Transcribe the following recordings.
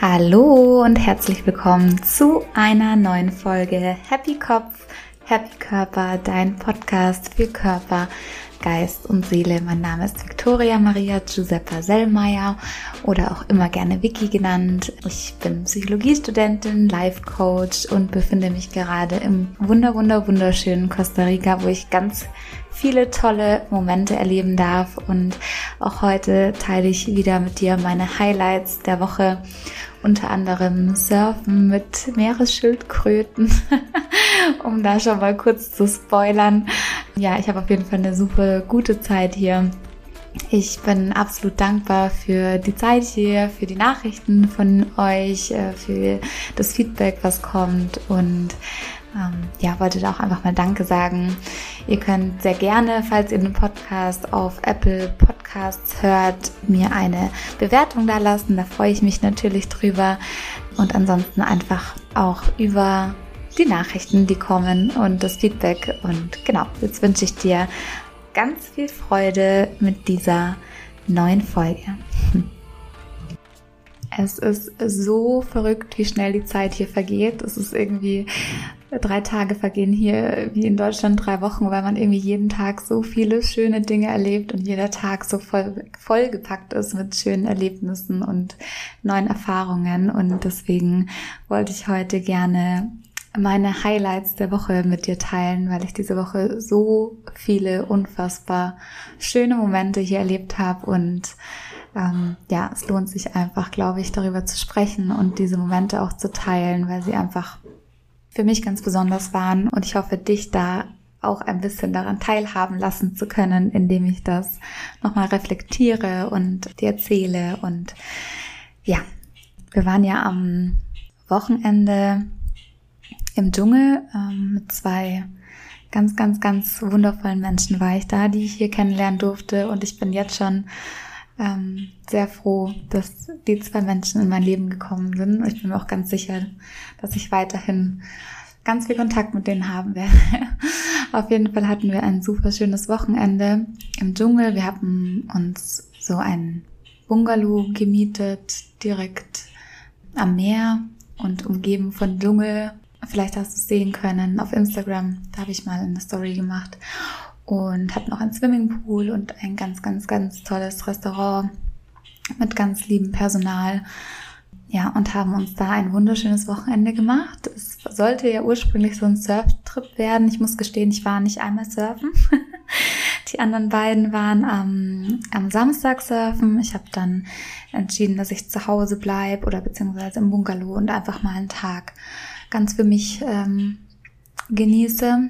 Hallo und herzlich willkommen zu einer neuen Folge Happy Kopf, Happy Körper, dein Podcast für Körper, Geist und Seele. Mein Name ist Victoria Maria Giuseppa Sellmeier oder auch immer gerne Vicky genannt. Ich bin Psychologiestudentin, Life Coach und befinde mich gerade im wunder wunder wunderschönen Costa Rica, wo ich ganz viele tolle Momente erleben darf und auch heute teile ich wieder mit dir meine Highlights der Woche unter anderem Surfen mit Meeresschildkröten, um da schon mal kurz zu spoilern. Ja, ich habe auf jeden Fall eine super gute Zeit hier. Ich bin absolut dankbar für die Zeit hier, für die Nachrichten von euch, äh, für das Feedback, was kommt und ähm, ja, wollte da auch einfach mal Danke sagen. Ihr könnt sehr gerne, falls ihr den Podcast auf Apple Podcasts hört, mir eine Bewertung da lassen. Da freue ich mich natürlich drüber. Und ansonsten einfach auch über die Nachrichten, die kommen und das Feedback. Und genau, jetzt wünsche ich dir ganz viel Freude mit dieser neuen Folge. Es ist so verrückt, wie schnell die Zeit hier vergeht. Es ist irgendwie drei Tage vergehen hier wie in Deutschland drei Wochen, weil man irgendwie jeden Tag so viele schöne Dinge erlebt und jeder Tag so voll, vollgepackt ist mit schönen Erlebnissen und neuen Erfahrungen. Und deswegen wollte ich heute gerne meine Highlights der Woche mit dir teilen, weil ich diese Woche so viele unfassbar schöne Momente hier erlebt habe und ähm, ja, es lohnt sich einfach, glaube ich, darüber zu sprechen und diese Momente auch zu teilen, weil sie einfach für mich ganz besonders waren und ich hoffe, dich da auch ein bisschen daran teilhaben lassen zu können, indem ich das nochmal reflektiere und dir erzähle. Und ja, wir waren ja am Wochenende im Dschungel ähm, mit zwei ganz, ganz, ganz wundervollen Menschen war ich da, die ich hier kennenlernen durfte. Und ich bin jetzt schon ähm, sehr froh, dass die zwei Menschen in mein Leben gekommen sind. Ich bin mir auch ganz sicher, dass ich weiterhin ganz viel Kontakt mit denen haben werde. Auf jeden Fall hatten wir ein super schönes Wochenende im Dschungel. Wir haben uns so ein Bungalow gemietet, direkt am Meer und umgeben von Dschungel. Vielleicht hast du es sehen können auf Instagram. Da habe ich mal eine Story gemacht und hatten auch einen Swimmingpool und ein ganz, ganz, ganz tolles Restaurant mit ganz liebem Personal. Ja, und haben uns da ein wunderschönes Wochenende gemacht. Es sollte ja ursprünglich so ein Surftrip werden. Ich muss gestehen, ich war nicht einmal surfen. Die anderen beiden waren am, am Samstag surfen. Ich habe dann entschieden, dass ich zu Hause bleibe oder beziehungsweise im Bungalow und einfach mal einen Tag ganz für mich ähm, genieße.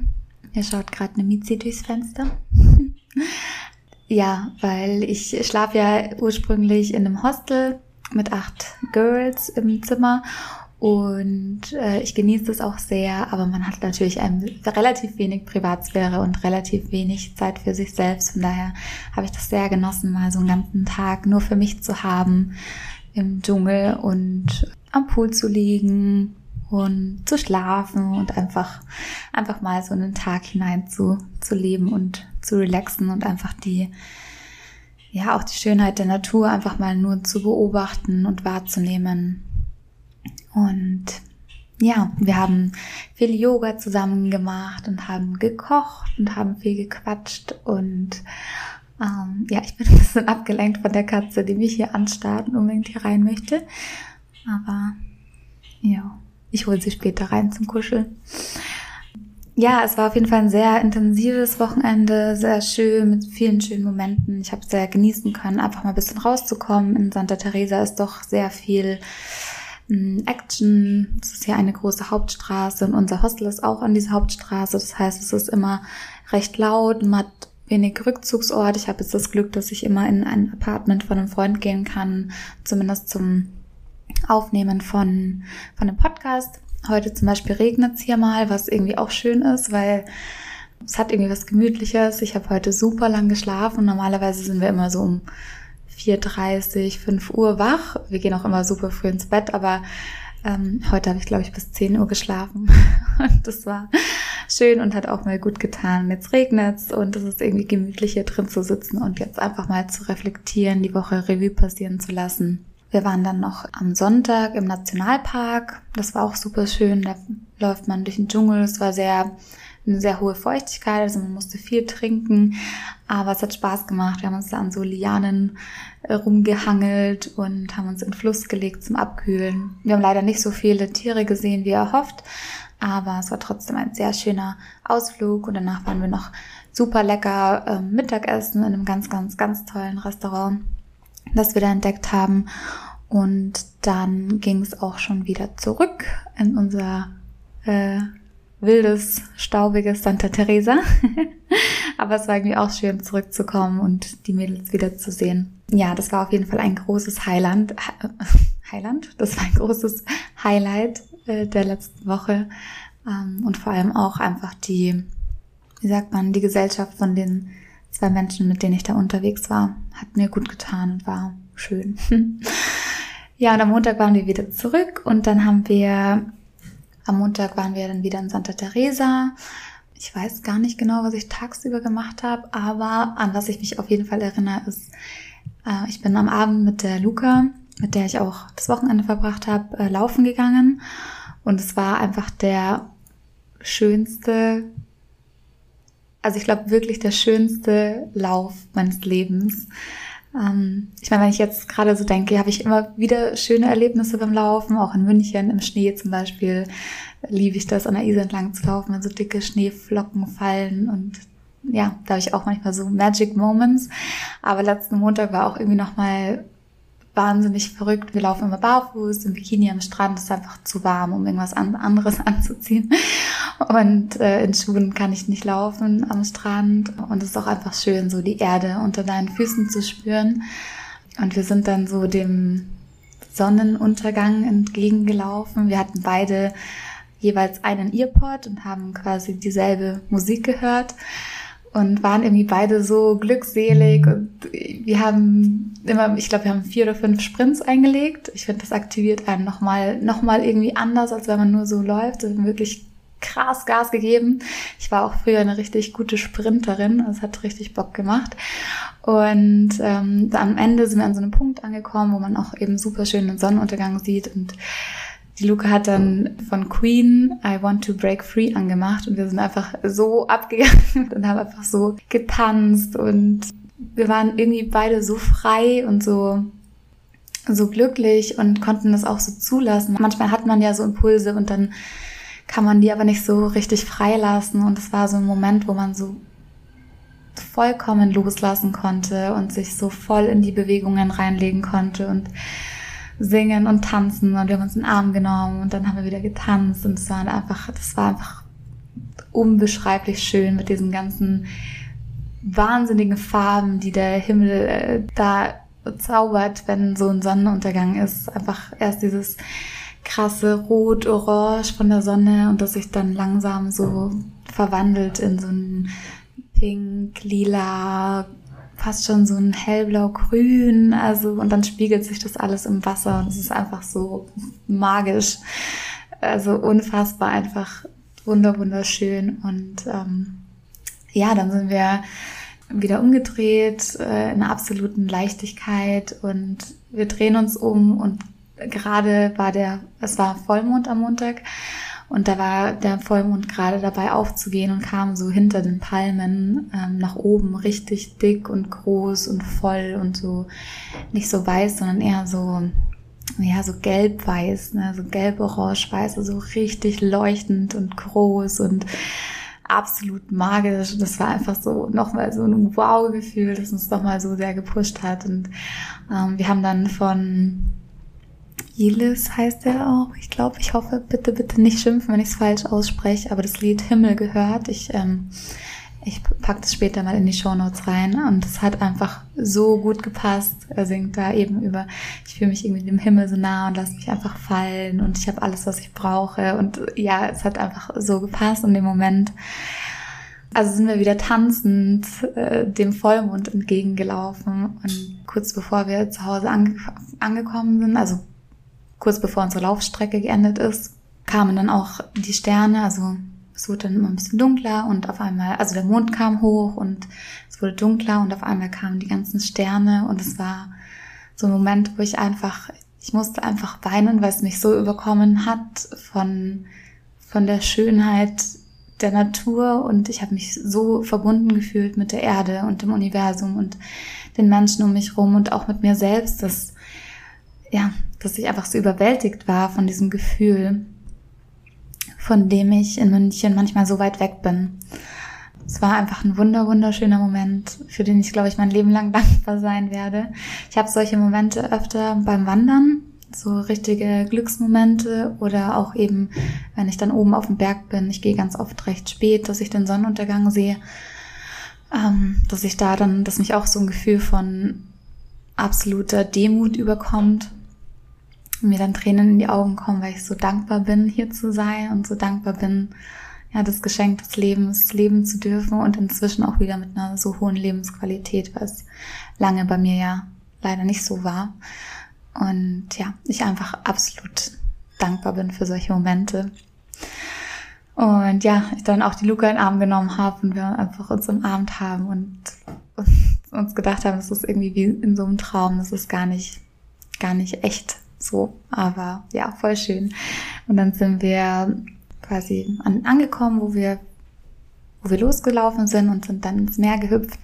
Hier schaut gerade eine Miezi durchs Fenster. ja, weil ich schlafe ja ursprünglich in einem Hostel mit acht Girls im Zimmer und äh, ich genieße das auch sehr, aber man hat natürlich ein, relativ wenig Privatsphäre und relativ wenig Zeit für sich selbst. Von daher habe ich das sehr genossen, mal so einen ganzen Tag nur für mich zu haben im Dschungel und am Pool zu liegen, und zu schlafen und einfach, einfach mal so einen Tag hinein zu, zu leben und zu relaxen und einfach die, ja, auch die Schönheit der Natur einfach mal nur zu beobachten und wahrzunehmen. Und ja, wir haben viel Yoga zusammen gemacht und haben gekocht und haben viel gequatscht und ähm, ja, ich bin ein bisschen abgelenkt von der Katze, die mich hier anstarrt und unbedingt hier rein möchte. Aber ja, ich hole sie später rein zum Kuscheln. Ja, es war auf jeden Fall ein sehr intensives Wochenende, sehr schön, mit vielen schönen Momenten. Ich habe sehr genießen können, einfach mal ein bisschen rauszukommen. In Santa Teresa ist doch sehr viel hm, Action. Es ist ja eine große Hauptstraße und unser Hostel ist auch an dieser Hauptstraße. Das heißt, es ist immer recht laut, man hat wenig Rückzugsort. Ich habe jetzt das Glück, dass ich immer in ein Apartment von einem Freund gehen kann, zumindest zum Aufnehmen von, von einem Podcast. Heute zum Beispiel regnet es hier mal, was irgendwie auch schön ist, weil es hat irgendwie was Gemütliches. Ich habe heute super lang geschlafen. Normalerweise sind wir immer so um 4.30, 5 Uhr wach. Wir gehen auch immer super früh ins Bett, aber ähm, heute habe ich, glaube ich, bis 10 Uhr geschlafen. Und das war schön und hat auch mal gut getan. Jetzt regnet's und es ist irgendwie gemütlich hier drin zu sitzen und jetzt einfach mal zu reflektieren, die Woche Revue passieren zu lassen. Wir waren dann noch am Sonntag im Nationalpark. Das war auch super schön. Da läuft man durch den Dschungel. Es war sehr eine sehr hohe Feuchtigkeit, also man musste viel trinken, aber es hat Spaß gemacht. Wir haben uns da an so Lianen äh, rumgehangelt und haben uns in den Fluss gelegt zum Abkühlen. Wir haben leider nicht so viele Tiere gesehen, wie erhofft, aber es war trotzdem ein sehr schöner Ausflug und danach waren wir noch super lecker äh, Mittagessen in einem ganz, ganz, ganz tollen Restaurant, das wir da entdeckt haben. Und dann ging es auch schon wieder zurück in unser äh, wildes, staubiges Santa Teresa. Aber es war irgendwie auch schön zurückzukommen und die Mädels wieder zu sehen. Ja, das war auf jeden Fall ein großes Highland. Highland? Das war ein großes Highlight äh, der letzten Woche. Ähm, und vor allem auch einfach die, wie sagt man, die Gesellschaft von den zwei Menschen, mit denen ich da unterwegs war, hat mir gut getan und war schön. ja, und am Montag waren wir wieder zurück und dann haben wir am Montag waren wir dann wieder in Santa Teresa. Ich weiß gar nicht genau, was ich tagsüber gemacht habe, aber an was ich mich auf jeden Fall erinnere, ist, äh, ich bin am Abend mit der Luca, mit der ich auch das Wochenende verbracht habe, äh, laufen gegangen. Und es war einfach der schönste, also ich glaube wirklich der schönste Lauf meines Lebens. Ähm, ich meine, wenn ich jetzt gerade so denke, habe ich immer wieder schöne Erlebnisse beim Laufen, auch in München im Schnee zum Beispiel liebe ich das, an der Isar entlang zu laufen, wenn so dicke Schneeflocken fallen und ja, da habe ich auch manchmal so Magic Moments. Aber letzten Montag war auch irgendwie nochmal wahnsinnig verrückt. Wir laufen immer barfuß im Bikini am Strand. Es ist einfach zu warm, um irgendwas anderes anzuziehen. Und äh, in Schuhen kann ich nicht laufen am Strand. Und es ist auch einfach schön, so die Erde unter deinen Füßen zu spüren. Und wir sind dann so dem Sonnenuntergang entgegengelaufen. Wir hatten beide jeweils einen Earpod und haben quasi dieselbe Musik gehört und waren irgendwie beide so glückselig und wir haben immer, ich glaube, wir haben vier oder fünf Sprints eingelegt. Ich finde, das aktiviert einen nochmal, nochmal irgendwie anders, als wenn man nur so läuft. Haben wirklich krass Gas gegeben. Ich war auch früher eine richtig gute Sprinterin. Es hat richtig Bock gemacht. Und ähm, am Ende sind wir an so einem Punkt angekommen, wo man auch eben super schön den Sonnenuntergang sieht und die Luca hat dann von Queen I Want to Break Free angemacht und wir sind einfach so abgegangen. Und haben einfach so getanzt und wir waren irgendwie beide so frei und so so glücklich und konnten das auch so zulassen. Manchmal hat man ja so Impulse und dann kann man die aber nicht so richtig freilassen. Und es war so ein Moment, wo man so vollkommen loslassen konnte und sich so voll in die Bewegungen reinlegen konnte. Und singen und tanzen und wir haben uns in den Arm genommen und dann haben wir wieder getanzt und es war einfach, das war einfach unbeschreiblich schön mit diesen ganzen wahnsinnigen Farben, die der Himmel äh, da zaubert, wenn so ein Sonnenuntergang ist. Einfach erst dieses krasse Rot-Orange von der Sonne und das sich dann langsam so verwandelt in so ein Pink, Lila, fast schon so ein hellblau-grün, also und dann spiegelt sich das alles im Wasser und es ist einfach so magisch, also unfassbar einfach wunder wunderschön und ähm, ja, dann sind wir wieder umgedreht äh, in absoluten Leichtigkeit und wir drehen uns um und gerade war der, es war Vollmond am Montag und da war der Vollmond gerade dabei aufzugehen und kam so hinter den Palmen ähm, nach oben richtig dick und groß und voll und so nicht so weiß, sondern eher so ja, so gelb-weiß, ne, so gelb-orange-weiß, also richtig leuchtend und groß und absolut magisch. Das war einfach so nochmal so ein Wow-Gefühl, das uns nochmal so sehr gepusht hat. Und ähm, wir haben dann von Jelis heißt er auch. Ich glaube, ich hoffe, bitte, bitte nicht schimpfen, wenn ich es falsch ausspreche, aber das Lied Himmel gehört. Ich, ähm, ich pack das später mal in die Show Notes rein und es hat einfach so gut gepasst. Er singt da eben über, ich fühle mich irgendwie dem Himmel so nah und lasse mich einfach fallen und ich habe alles, was ich brauche und ja, es hat einfach so gepasst in dem Moment. Also sind wir wieder tanzend äh, dem Vollmond entgegengelaufen und kurz bevor wir zu Hause ange angekommen sind, also kurz bevor unsere Laufstrecke geendet ist, kamen dann auch die Sterne, also es wurde dann immer ein bisschen dunkler und auf einmal, also der Mond kam hoch und es wurde dunkler und auf einmal kamen die ganzen Sterne. Und es war so ein Moment, wo ich einfach, ich musste einfach weinen, weil es mich so überkommen hat von, von der Schönheit der Natur. Und ich habe mich so verbunden gefühlt mit der Erde und dem Universum und den Menschen um mich rum und auch mit mir selbst, dass, ja, dass ich einfach so überwältigt war von diesem Gefühl, von dem ich in München manchmal so weit weg bin. Es war einfach ein wunder, wunderschöner Moment, für den ich, glaube ich, mein Leben lang dankbar sein werde. Ich habe solche Momente öfter beim Wandern, so richtige Glücksmomente oder auch eben, wenn ich dann oben auf dem Berg bin. Ich gehe ganz oft recht spät, dass ich den Sonnenuntergang sehe, ähm, dass ich da dann, dass mich auch so ein Gefühl von absoluter Demut überkommt mir dann Tränen in die Augen kommen, weil ich so dankbar bin, hier zu sein und so dankbar bin, ja, das Geschenk des Lebens leben zu dürfen und inzwischen auch wieder mit einer so hohen Lebensqualität, was lange bei mir ja leider nicht so war. Und ja, ich einfach absolut dankbar bin für solche Momente. Und ja, ich dann auch die Luca in den Arm genommen habe und wir einfach uns umarmt haben und uns gedacht haben, das ist irgendwie wie in so einem Traum, das ist gar nicht, gar nicht echt so, aber ja, voll schön. Und dann sind wir quasi an, angekommen, wo wir, wo wir losgelaufen sind und sind dann ins Meer gehüpft.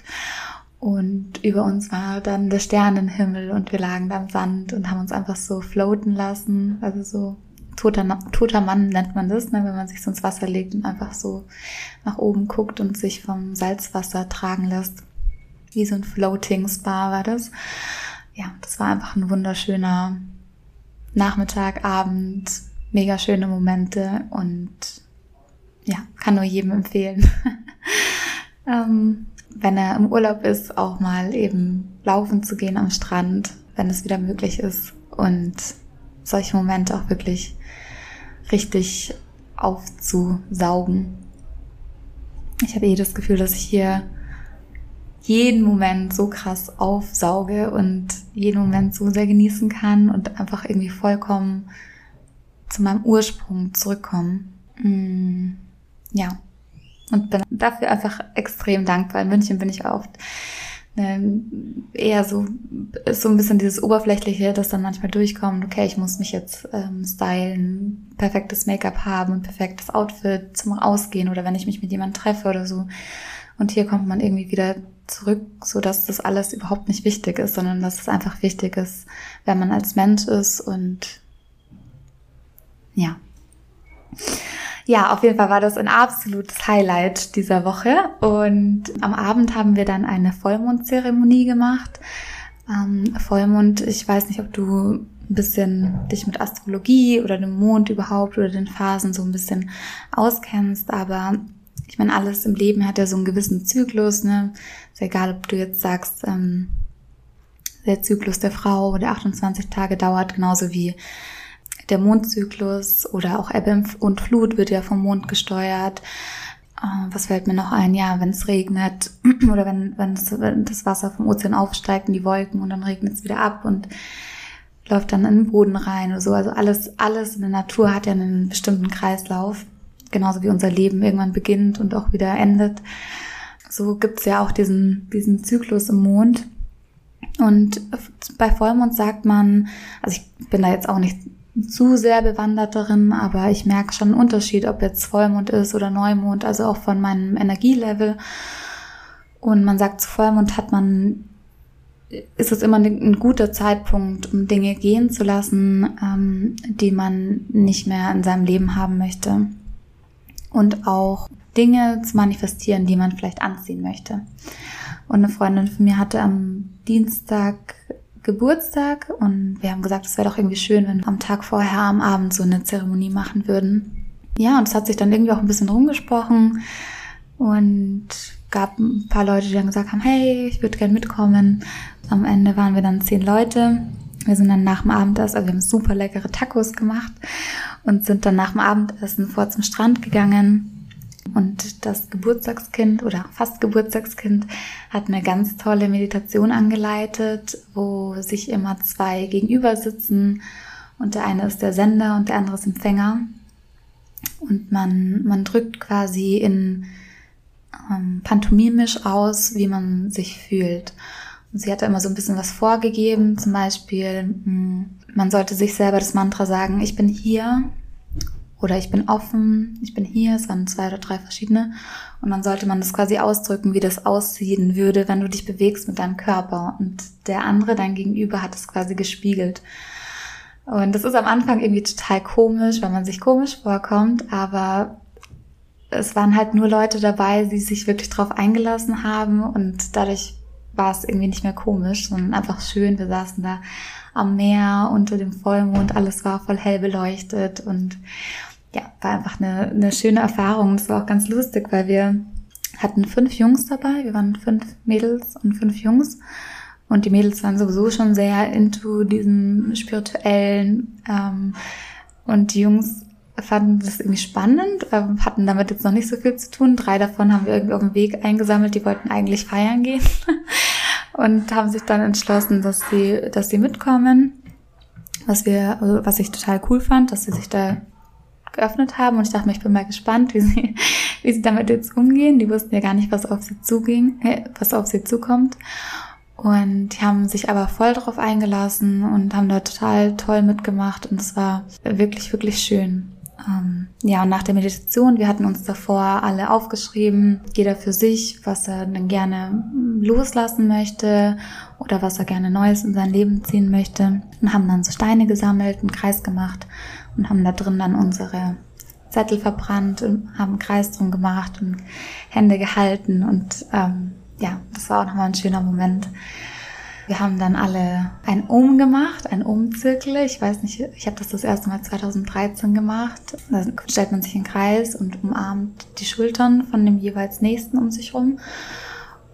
Und über uns war dann der Sternenhimmel und wir lagen da im Sand und haben uns einfach so floaten lassen. Also so toter, toter Mann nennt man das, ne, wenn man sich so ins Wasser legt und einfach so nach oben guckt und sich vom Salzwasser tragen lässt. Wie so ein Floating Spa war das. Ja, das war einfach ein wunderschöner Nachmittag, Abend, mega schöne Momente und ja, kann nur jedem empfehlen. ähm, wenn er im Urlaub ist, auch mal eben laufen zu gehen am Strand, wenn es wieder möglich ist und solche Momente auch wirklich richtig aufzusaugen. Ich habe eh das Gefühl, dass ich hier jeden Moment so krass aufsauge und jeden Moment so sehr genießen kann und einfach irgendwie vollkommen zu meinem Ursprung zurückkommen. Mm, ja. Und bin dafür einfach extrem dankbar. In München bin ich oft ähm, eher so, ist so ein bisschen dieses Oberflächliche, das dann manchmal durchkommt. Okay, ich muss mich jetzt ähm, stylen, perfektes Make-up haben und perfektes Outfit zum Ausgehen oder wenn ich mich mit jemandem treffe oder so. Und hier kommt man irgendwie wieder zurück, so dass das alles überhaupt nicht wichtig ist, sondern dass es einfach wichtig ist, wer man als Mensch ist und ja. Ja, auf jeden Fall war das ein absolutes Highlight dieser Woche. Und am Abend haben wir dann eine Vollmondzeremonie gemacht. Ähm, Vollmond, ich weiß nicht, ob du ein bisschen dich mit Astrologie oder dem Mond überhaupt oder den Phasen so ein bisschen auskennst, aber ich meine, alles im Leben hat ja so einen gewissen Zyklus, ne? Ist egal, ob du jetzt sagst, ähm, der Zyklus der Frau, der 28 Tage dauert, genauso wie der Mondzyklus oder auch Ebbe und Flut wird ja vom Mond gesteuert. Äh, was fällt mir noch ein? Ja, wenn es regnet oder wenn, wenn, es, wenn das Wasser vom Ozean aufsteigt in die Wolken und dann regnet es wieder ab und läuft dann in den Boden rein oder so. Also alles, alles in der Natur hat ja einen bestimmten Kreislauf genauso wie unser Leben irgendwann beginnt und auch wieder endet. So gibt's ja auch diesen, diesen Zyklus im Mond. Und bei Vollmond sagt man, also ich bin da jetzt auch nicht zu sehr bewandert darin, aber ich merke schon einen Unterschied, ob jetzt Vollmond ist oder Neumond, also auch von meinem Energielevel. Und man sagt, zu Vollmond hat man, ist es immer ein guter Zeitpunkt, um Dinge gehen zu lassen, ähm, die man nicht mehr in seinem Leben haben möchte und auch Dinge zu manifestieren, die man vielleicht anziehen möchte. Und eine Freundin von mir hatte am Dienstag Geburtstag und wir haben gesagt, es wäre doch irgendwie schön, wenn wir am Tag vorher am Abend so eine Zeremonie machen würden. Ja, und es hat sich dann irgendwie auch ein bisschen rumgesprochen und gab ein paar Leute, die dann gesagt haben, hey, ich würde gern mitkommen. Am Ende waren wir dann zehn Leute. Wir sind dann nach dem Abendessen, also wir haben super leckere Tacos gemacht und sind dann nach dem Abendessen vor zum Strand gegangen. Und das Geburtstagskind oder fast Geburtstagskind hat eine ganz tolle Meditation angeleitet, wo sich immer zwei gegenüber sitzen und der eine ist der Sender und der andere ist Empfänger. Und man, man drückt quasi in ähm, pantomimisch aus, wie man sich fühlt. Und sie hatte immer so ein bisschen was vorgegeben, zum Beispiel, mh, hm, man sollte sich selber das Mantra sagen, ich bin hier oder ich bin offen, ich bin hier, es waren zwei oder drei verschiedene. Und dann sollte man das quasi ausdrücken, wie das aussehen würde, wenn du dich bewegst mit deinem Körper. Und der andere, dein Gegenüber, hat es quasi gespiegelt. Und das ist am Anfang irgendwie total komisch, weil man sich komisch vorkommt, aber es waren halt nur Leute dabei, die sich wirklich drauf eingelassen haben und dadurch war es irgendwie nicht mehr komisch, sondern einfach schön. Wir saßen da am Meer unter dem Vollmond, alles war voll hell beleuchtet und ja, war einfach eine, eine schöne Erfahrung. Es war auch ganz lustig, weil wir hatten fünf Jungs dabei, wir waren fünf Mädels und fünf Jungs und die Mädels waren sowieso schon sehr into diesem spirituellen ähm, und die Jungs fanden das irgendwie spannend, ähm, hatten damit jetzt noch nicht so viel zu tun. Drei davon haben wir irgendwie auf dem Weg eingesammelt, die wollten eigentlich feiern gehen und haben sich dann entschlossen, dass sie, dass sie mitkommen. Was wir, also was ich total cool fand, dass sie sich da geöffnet haben und ich dachte mir, ich bin mal gespannt, wie sie, wie sie damit jetzt umgehen. Die wussten ja gar nicht, was auf sie zuging, was auf sie zukommt. Und die haben sich aber voll darauf eingelassen und haben da total toll mitgemacht und es war wirklich, wirklich schön. Ähm, ja, und nach der Meditation, wir hatten uns davor alle aufgeschrieben, jeder für sich, was er dann gerne loslassen möchte oder was er gerne Neues in sein Leben ziehen möchte und haben dann so Steine gesammelt, einen Kreis gemacht und haben da drin dann unsere Zettel verbrannt und haben einen Kreis drum gemacht und Hände gehalten und ähm, ja, das war auch nochmal ein schöner Moment. Wir haben dann alle ein Um gemacht, ein Umzirkel. Ich weiß nicht, ich habe das das erste Mal 2013 gemacht. Da stellt man sich in Kreis und umarmt die Schultern von dem jeweils Nächsten um sich rum.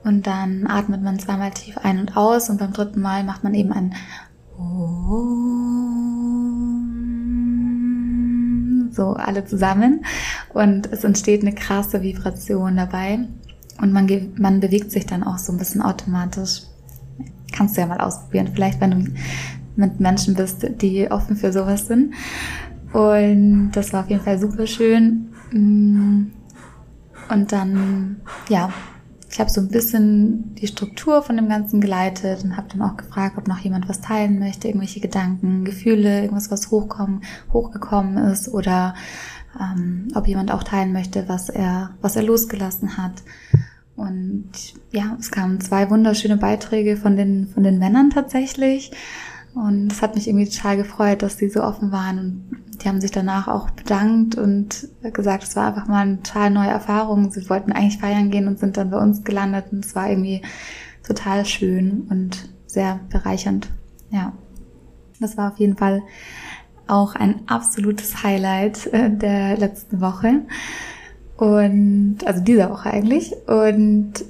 Und dann atmet man zweimal tief ein und aus und beim dritten Mal macht man eben ein Om. So alle zusammen und es entsteht eine krasse Vibration dabei. Und man, man bewegt sich dann auch so ein bisschen automatisch. Kannst du ja mal ausprobieren. Vielleicht, wenn du mit Menschen bist, die offen für sowas sind. Und das war auf jeden Fall super schön. Mm. Und dann, ja, ich habe so ein bisschen die Struktur von dem Ganzen geleitet und habe dann auch gefragt, ob noch jemand was teilen möchte, irgendwelche Gedanken, Gefühle, irgendwas, was hochkommen, hochgekommen ist oder ähm, ob jemand auch teilen möchte, was er, was er losgelassen hat. Und ja, es kamen zwei wunderschöne Beiträge von den, von den Männern tatsächlich. Und es hat mich irgendwie total gefreut, dass die so offen waren. Und die haben sich danach auch bedankt und gesagt, es war einfach mal eine total neue Erfahrung. Sie wollten eigentlich feiern gehen und sind dann bei uns gelandet. Und es war irgendwie total schön und sehr bereichernd. Ja, das war auf jeden Fall auch ein absolutes Highlight äh, der letzten Woche. Und, also dieser Woche eigentlich. Und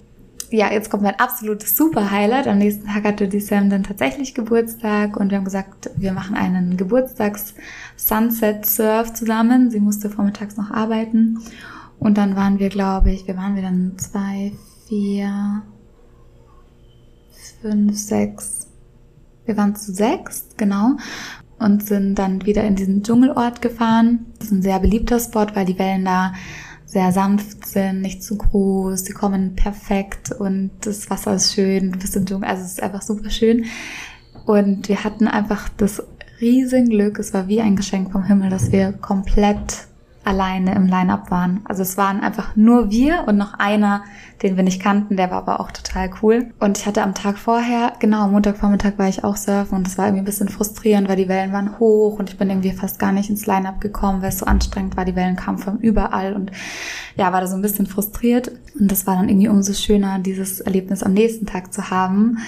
ja, jetzt kommt mein absolutes super Highlight. Am nächsten Tag hatte die Sam dann tatsächlich Geburtstag und wir haben gesagt, wir machen einen Geburtstags-Sunset-Surf zusammen. Sie musste vormittags noch arbeiten. Und dann waren wir, glaube ich, wir waren wir dann zwei, vier, fünf, sechs. Wir waren zu sechs, genau und sind dann wieder in diesen Dschungelort gefahren. Das ist ein sehr beliebter Spot, weil die Wellen da sehr sanft sind, nicht zu groß, sie kommen perfekt und das Wasser ist schön, du bist im Dschungel, also es ist einfach super schön. Und wir hatten einfach das riesen Glück, es war wie ein Geschenk vom Himmel, dass wir komplett alleine im Line-Up waren. Also es waren einfach nur wir und noch einer, den wir nicht kannten, der war aber auch total cool. Und ich hatte am Tag vorher, genau, am Montagvormittag war ich auch surfen und es war irgendwie ein bisschen frustrierend, weil die Wellen waren hoch und ich bin irgendwie fast gar nicht ins Line-Up gekommen, weil es so anstrengend war. Die Wellen kamen von überall und ja, war da so ein bisschen frustriert. Und das war dann irgendwie umso schöner, dieses Erlebnis am nächsten Tag zu haben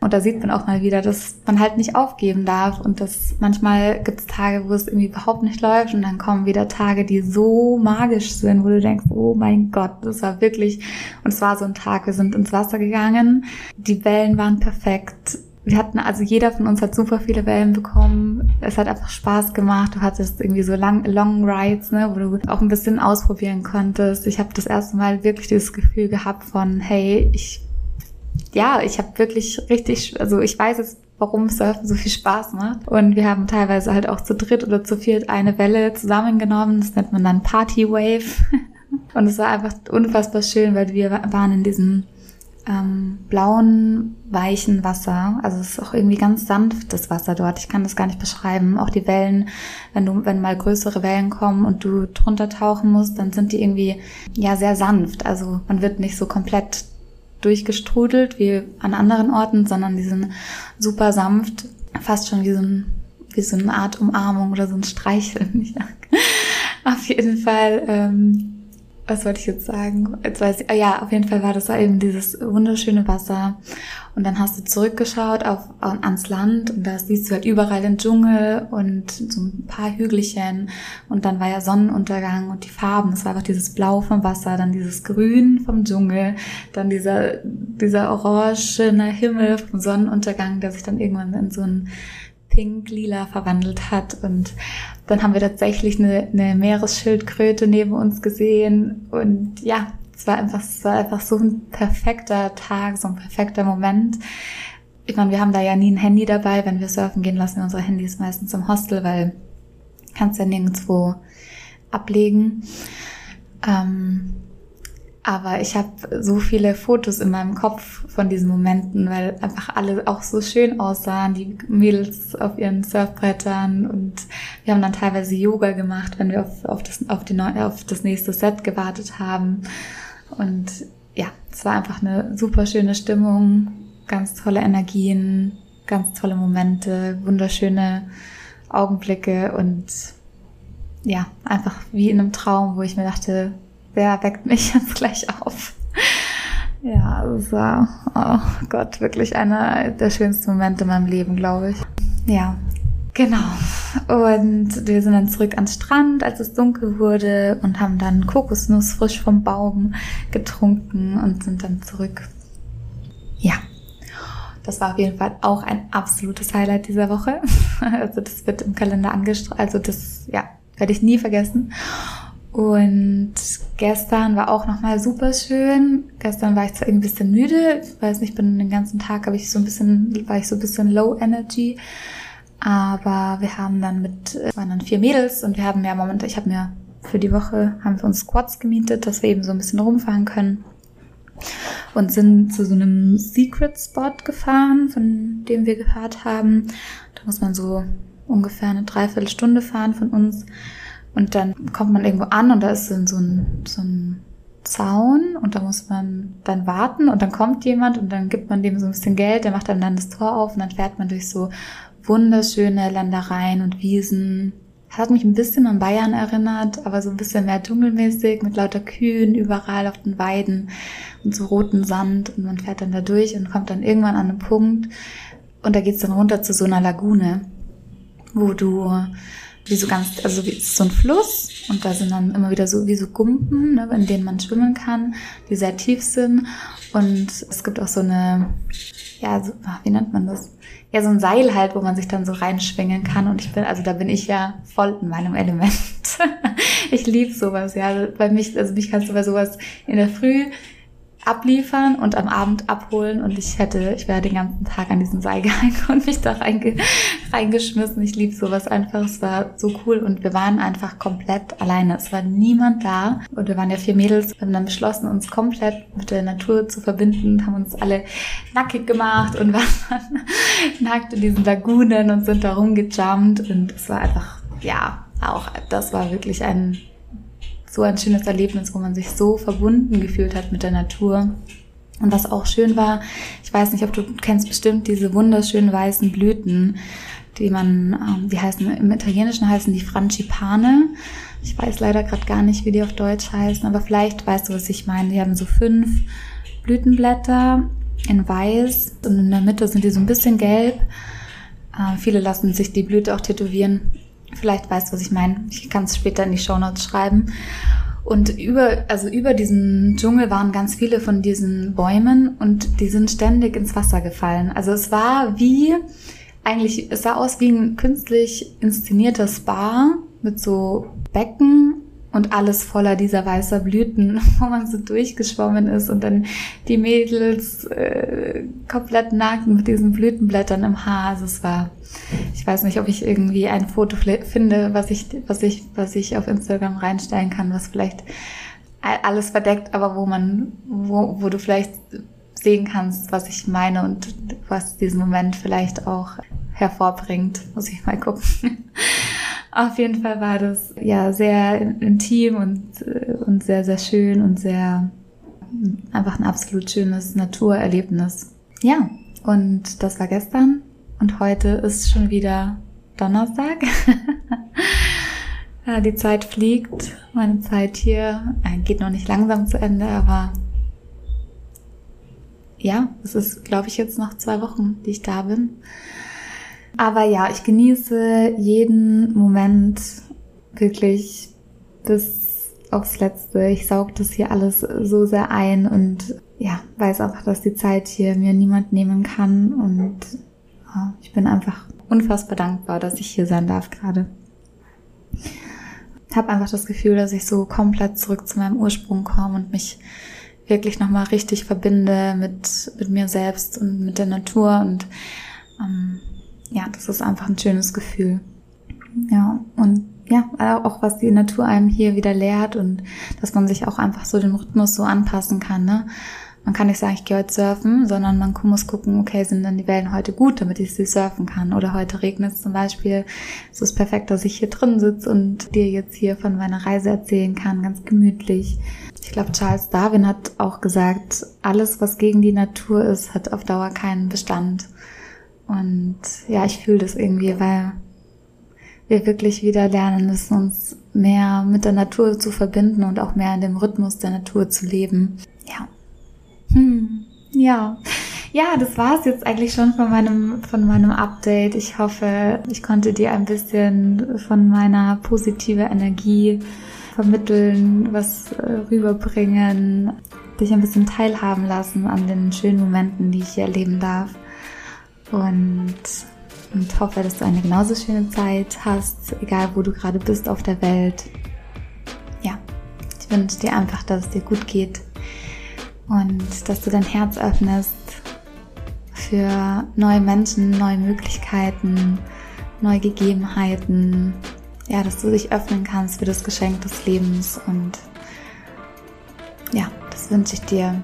und da sieht man auch mal wieder, dass man halt nicht aufgeben darf und dass manchmal gibt es Tage, wo es irgendwie überhaupt nicht läuft und dann kommen wieder Tage, die so magisch sind, wo du denkst, oh mein Gott, das war wirklich, und es war so ein Tag, wir sind ins Wasser gegangen, die Wellen waren perfekt, wir hatten, also jeder von uns hat super viele Wellen bekommen. Es hat einfach Spaß gemacht. Du hattest irgendwie so lang, Long Rides, ne, wo du auch ein bisschen ausprobieren konntest. Ich habe das erste Mal wirklich dieses Gefühl gehabt von, hey, ich ja, ich habe wirklich richtig, also ich weiß jetzt warum Surfen so viel Spaß macht. Und wir haben teilweise halt auch zu dritt oder zu viert eine Welle zusammengenommen. Das nennt man dann Party Wave. Und es war einfach unfassbar schön, weil wir waren in diesem ähm, blauen, weichen Wasser. Also es ist auch irgendwie ganz sanftes Wasser dort. Ich kann das gar nicht beschreiben. Auch die Wellen, wenn du, wenn mal größere Wellen kommen und du drunter tauchen musst, dann sind die irgendwie ja sehr sanft. Also man wird nicht so komplett durchgestrudelt wie an anderen Orten, sondern die sind super sanft, fast schon wie so, ein, wie so eine Art Umarmung oder so ein Streicheln. Auf jeden Fall ähm, was wollte ich jetzt sagen? Jetzt weiß ich, ah ja, auf jeden Fall war das eben dieses wunderschöne Wasser. Und dann hast du zurückgeschaut auf, ans Land und da siehst du halt überall den Dschungel und so ein paar Hügelchen. Und dann war ja Sonnenuntergang und die Farben. Es war einfach dieses Blau vom Wasser, dann dieses Grün vom Dschungel, dann dieser, dieser orangene Himmel vom Sonnenuntergang, der sich dann irgendwann in so ein pink-lila verwandelt hat. Und dann haben wir tatsächlich eine, eine Meeresschildkröte neben uns gesehen. Und ja, es war einfach, es war einfach so ein perfekter Tag, so ein perfekter Moment. Ich meine, wir haben da ja nie ein Handy dabei. Wenn wir surfen gehen, lassen wir unsere Handys meistens im Hostel, weil kannst ja nirgendwo ablegen. Ähm, aber ich habe so viele Fotos in meinem Kopf von diesen Momenten, weil einfach alle auch so schön aussahen, die Mädels auf ihren Surfbrettern und wir haben dann teilweise Yoga gemacht, wenn wir auf, auf, das, auf, die, auf das nächste Set gewartet haben. Und ja, es war einfach eine super schöne Stimmung, ganz tolle Energien, ganz tolle Momente, wunderschöne Augenblicke und ja, einfach wie in einem Traum, wo ich mir dachte, wer weckt mich jetzt gleich auf? Ja, es war, oh Gott, wirklich einer der schönsten Momente in meinem Leben, glaube ich. Ja, genau. Und wir sind dann zurück ans Strand, als es dunkel wurde und haben dann Kokosnuss frisch vom Baum getrunken und sind dann zurück. Ja, das war auf jeden Fall auch ein absolutes Highlight dieser Woche. Also das wird im Kalender angestrahlt, also das, ja, werde ich nie vergessen. Und gestern war auch nochmal super schön. Gestern war ich zwar irgendwie ein bisschen müde. Ich weiß nicht, bin den ganzen Tag habe ich so ein bisschen, war ich so ein bisschen low energy. Aber wir haben dann mit, waren dann vier Mädels und wir haben ja momentan, ich habe mir für die Woche, haben wir uns Squats gemietet, dass wir eben so ein bisschen rumfahren können. Und sind zu so einem Secret Spot gefahren, von dem wir gehört haben. Da muss man so ungefähr eine Dreiviertelstunde fahren von uns. Und dann kommt man irgendwo an und da ist so ein, so ein Zaun und da muss man dann warten und dann kommt jemand und dann gibt man dem so ein bisschen Geld, der macht dann dann das Tor auf und dann fährt man durch so wunderschöne Ländereien und Wiesen. Hat mich ein bisschen an Bayern erinnert, aber so ein bisschen mehr dschungelmäßig mit lauter Kühen überall auf den Weiden und so roten Sand und man fährt dann da durch und kommt dann irgendwann an einen Punkt und da geht's dann runter zu so einer Lagune, wo du wie so ganz, also wie so ein Fluss und da sind dann immer wieder so wie so Gumpen, ne, in denen man schwimmen kann, die sehr tief sind und es gibt auch so eine, ja, so, wie nennt man das? Ja, so ein Seil halt, wo man sich dann so reinschwingen kann und ich bin, also da bin ich ja voll in meinem Element. ich liebe sowas, ja, bei mich, also mich kannst du bei sowas in der Früh abliefern und am Abend abholen und ich hätte, ich wäre den ganzen Tag an diesem Seil gehangen und mich da reinge, reingeschmissen. Ich liebe sowas einfach. Es war so cool und wir waren einfach komplett alleine. Es war niemand da und wir waren ja vier Mädels. Wir haben dann beschlossen, uns komplett mit der Natur zu verbinden, haben uns alle nackig gemacht und waren nackt in diesen Lagunen und sind da rumgejumpt und es war einfach, ja, auch das war wirklich ein so ein schönes Erlebnis, wo man sich so verbunden gefühlt hat mit der Natur. Und was auch schön war, ich weiß nicht, ob du kennst bestimmt diese wunderschönen weißen Blüten, die man, ähm, die heißen, im Italienischen heißen die Frangipane. Ich weiß leider gerade gar nicht, wie die auf Deutsch heißen, aber vielleicht weißt du, was ich meine. Die haben so fünf Blütenblätter in weiß und in der Mitte sind die so ein bisschen gelb. Äh, viele lassen sich die Blüte auch tätowieren. Vielleicht weißt du, was ich meine. Ich kann es später in die Show Notes schreiben. Und über, also über diesen Dschungel waren ganz viele von diesen Bäumen und die sind ständig ins Wasser gefallen. Also es war wie, eigentlich, es sah aus wie ein künstlich inszenierter Spa mit so Becken und alles voller dieser weißer Blüten, wo man so durchgeschwommen ist und dann die Mädels äh, komplett nackt mit diesen Blütenblättern im Haar. Also es war, ich weiß nicht, ob ich irgendwie ein Foto finde, was ich, was ich, was ich auf Instagram reinstellen kann, was vielleicht alles verdeckt, aber wo man, wo, wo du vielleicht sehen kannst, was ich meine und was diesen Moment vielleicht auch hervorbringt. Muss ich mal gucken. Auf jeden Fall war das ja sehr intim und, äh, und sehr, sehr schön und sehr einfach ein absolut schönes Naturerlebnis. Ja, und das war gestern und heute ist schon wieder Donnerstag. ja, die Zeit fliegt, meine Zeit hier äh, geht noch nicht langsam zu Ende, aber ja, es ist, glaube ich, jetzt noch zwei Wochen, die ich da bin. Aber ja, ich genieße jeden Moment wirklich bis aufs Letzte. Ich saug das hier alles so sehr ein und ja, weiß einfach, dass die Zeit hier mir niemand nehmen kann und ja, ich bin einfach unfassbar dankbar, dass ich hier sein darf gerade. Ich habe einfach das Gefühl, dass ich so komplett zurück zu meinem Ursprung komme und mich wirklich nochmal richtig verbinde mit, mit mir selbst und mit der Natur und ähm, ja, das ist einfach ein schönes Gefühl. Ja, und ja, auch was die Natur einem hier wieder lehrt und dass man sich auch einfach so dem Rhythmus so anpassen kann, ne? Man kann nicht sagen, ich gehe heute surfen, sondern man muss gucken, okay, sind denn die Wellen heute gut, damit ich sie surfen kann? Oder heute regnet es zum Beispiel. Es ist perfekt, dass ich hier drin sitze und dir jetzt hier von meiner Reise erzählen kann, ganz gemütlich. Ich glaube, Charles Darwin hat auch gesagt, alles, was gegen die Natur ist, hat auf Dauer keinen Bestand. Und ja, ich fühle das irgendwie, weil wir wirklich wieder lernen müssen, uns mehr mit der Natur zu verbinden und auch mehr in dem Rhythmus der Natur zu leben. Ja. Hm. Ja. Ja, das war's jetzt eigentlich schon von meinem, von meinem Update. Ich hoffe, ich konnte dir ein bisschen von meiner positive Energie vermitteln, was äh, rüberbringen, dich ein bisschen teilhaben lassen an den schönen Momenten, die ich hier erleben darf und, und hoffe, dass du eine genauso schöne Zeit hast, egal wo du gerade bist auf der Welt. Ja, ich wünsche dir einfach, dass es dir gut geht und dass du dein Herz öffnest für neue Menschen, neue Möglichkeiten, neue Gegebenheiten. Ja, dass du dich öffnen kannst für das Geschenk des Lebens und ja, das wünsche ich dir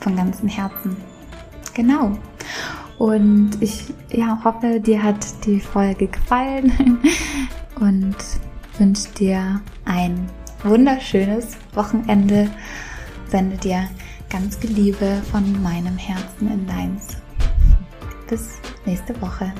von ganzem Herzen. Genau. Und ich ja, hoffe, dir hat die Folge gefallen und wünsche dir ein wunderschönes Wochenende. Sende dir ganz viel Liebe von meinem Herzen in deins. Bis nächste Woche.